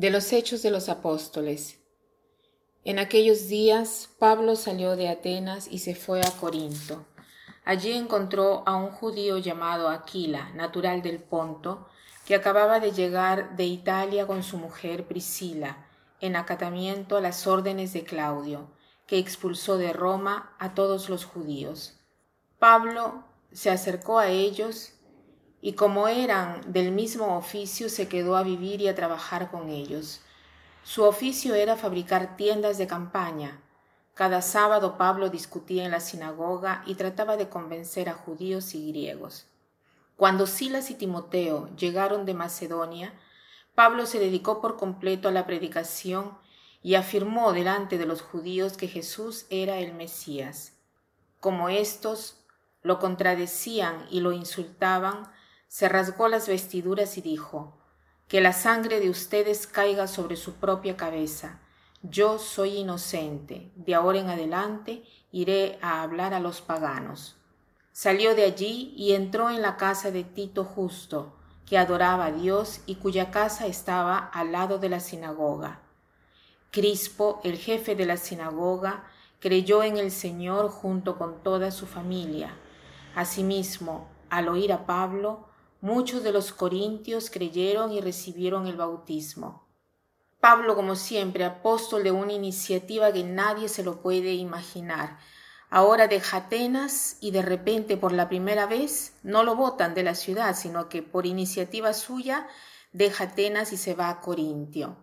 De los Hechos de los Apóstoles. En aquellos días Pablo salió de Atenas y se fue a Corinto. Allí encontró a un judío llamado Aquila, natural del Ponto, que acababa de llegar de Italia con su mujer Priscila, en acatamiento a las órdenes de Claudio, que expulsó de Roma a todos los judíos. Pablo se acercó a ellos y como eran del mismo oficio se quedó a vivir y a trabajar con ellos. Su oficio era fabricar tiendas de campaña. Cada sábado Pablo discutía en la sinagoga y trataba de convencer a judíos y griegos. Cuando Silas y Timoteo llegaron de Macedonia, Pablo se dedicó por completo a la predicación y afirmó delante de los judíos que Jesús era el Mesías. Como éstos lo contradecían y lo insultaban, se rasgó las vestiduras y dijo, Que la sangre de ustedes caiga sobre su propia cabeza. Yo soy inocente. De ahora en adelante iré a hablar a los paganos. Salió de allí y entró en la casa de Tito Justo, que adoraba a Dios y cuya casa estaba al lado de la sinagoga. Crispo, el jefe de la sinagoga, creyó en el Señor junto con toda su familia. Asimismo, al oír a Pablo, Muchos de los corintios creyeron y recibieron el bautismo. Pablo, como siempre, apóstol de una iniciativa que nadie se lo puede imaginar. Ahora deja Atenas y de repente por la primera vez no lo votan de la ciudad, sino que por iniciativa suya deja Atenas y se va a Corintio.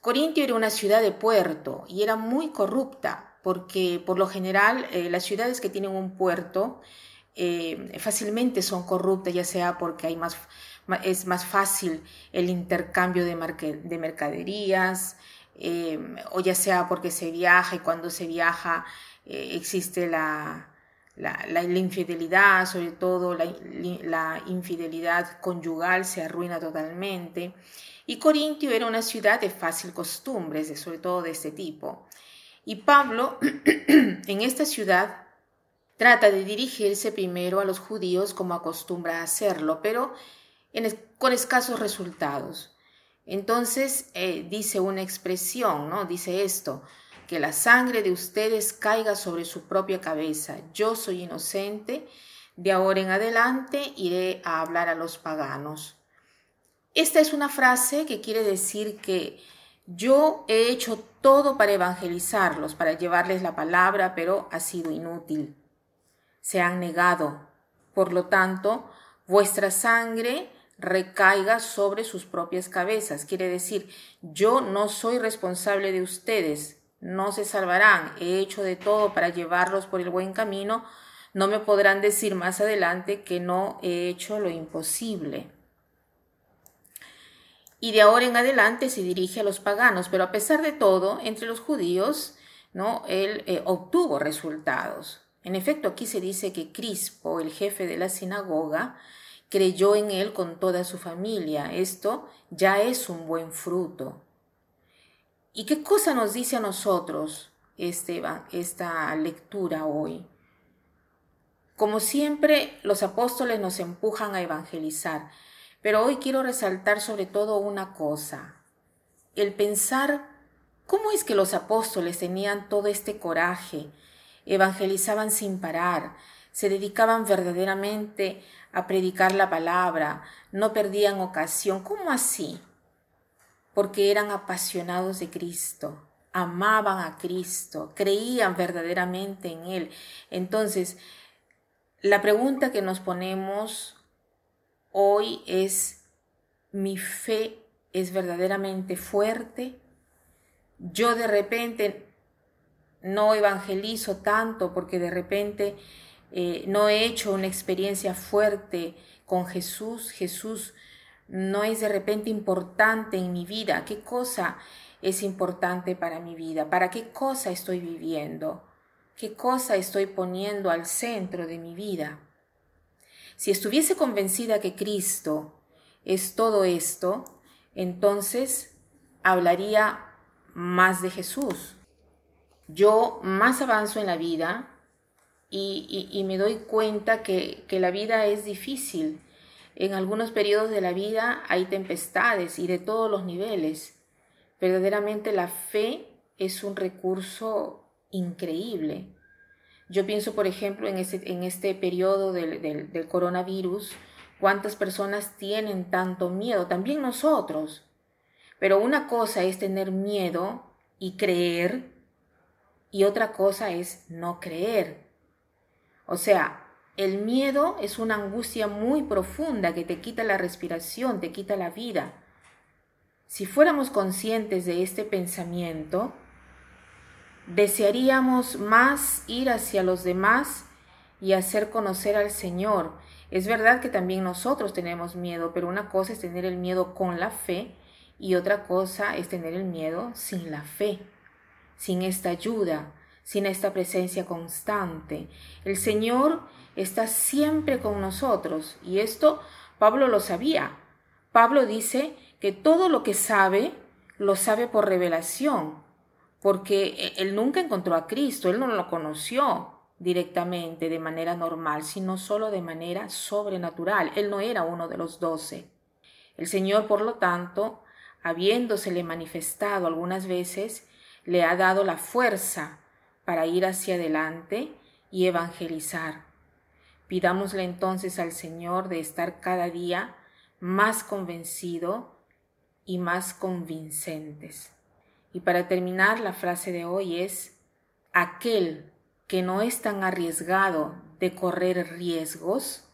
Corintio era una ciudad de puerto y era muy corrupta, porque por lo general eh, las ciudades que tienen un puerto eh, fácilmente son corruptas, ya sea porque hay más, es más fácil el intercambio de, de mercaderías, eh, o ya sea porque se viaja y cuando se viaja eh, existe la, la, infidelidad, sobre todo la, la, infidelidad conyugal se arruina totalmente. Y Corintio era una ciudad de fácil costumbres, sobre todo de este tipo. Y Pablo en esta ciudad Trata de dirigirse primero a los judíos como acostumbra hacerlo, pero con escasos resultados. Entonces eh, dice una expresión, ¿no? Dice esto, que la sangre de ustedes caiga sobre su propia cabeza. Yo soy inocente, de ahora en adelante iré a hablar a los paganos. Esta es una frase que quiere decir que yo he hecho todo para evangelizarlos, para llevarles la palabra, pero ha sido inútil se han negado. Por lo tanto, vuestra sangre recaiga sobre sus propias cabezas. Quiere decir, yo no soy responsable de ustedes, no se salvarán, he hecho de todo para llevarlos por el buen camino, no me podrán decir más adelante que no he hecho lo imposible. Y de ahora en adelante se dirige a los paganos, pero a pesar de todo, entre los judíos, ¿no? Él eh, obtuvo resultados. En efecto, aquí se dice que Crispo, el jefe de la sinagoga, creyó en él con toda su familia. Esto ya es un buen fruto. ¿Y qué cosa nos dice a nosotros esta lectura hoy? Como siempre, los apóstoles nos empujan a evangelizar, pero hoy quiero resaltar sobre todo una cosa, el pensar cómo es que los apóstoles tenían todo este coraje, evangelizaban sin parar, se dedicaban verdaderamente a predicar la palabra, no perdían ocasión. ¿Cómo así? Porque eran apasionados de Cristo, amaban a Cristo, creían verdaderamente en Él. Entonces, la pregunta que nos ponemos hoy es, ¿mi fe es verdaderamente fuerte? Yo de repente no evangelizo tanto porque de repente eh, no he hecho una experiencia fuerte con Jesús. Jesús no es de repente importante en mi vida. ¿Qué cosa es importante para mi vida? ¿Para qué cosa estoy viviendo? ¿Qué cosa estoy poniendo al centro de mi vida? Si estuviese convencida que Cristo es todo esto, entonces hablaría más de Jesús yo más avanzo en la vida y, me doy cuenta que, la vida es difícil. En algunos periodos de la vida hay tempestades y de todos los niveles. Verdaderamente la fe es un recurso increíble. Yo pienso, por ejemplo, en este, en este periodo del, del coronavirus, cuántas personas tienen tanto miedo, también nosotros. Pero una cosa es tener miedo y creer y otra cosa es no creer. O sea, el miedo es una angustia muy profunda que te quita la respiración, te quita la vida. Si fuéramos conscientes de este pensamiento, desearíamos más ir hacia los demás y hacer conocer al Señor. Es verdad que también nosotros tenemos miedo, pero una cosa es tener el miedo con la fe y otra cosa es tener el miedo sin la fe, sin esta ayuda, sin esta presencia constante. El Señor está siempre con nosotros y esto Pablo lo sabía. Pablo dice que todo lo que sabe lo sabe por revelación, porque él nunca encontró a Cristo, él no lo conoció directamente de manera normal, sino solo de manera sobrenatural. Él no era uno de los doce. El Señor, por lo tanto, habiéndosele manifestado algunas veces, le ha dado la fuerza para ir hacia adelante y evangelizar. Pidámosle entonces al Señor de estar cada día más convencido y más convincentes. Y para terminar, la frase de hoy es, aquel que no es tan arriesgado de correr riesgos,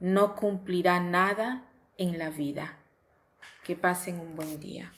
no cumplirá nada en la vida. Que pasen un buen día.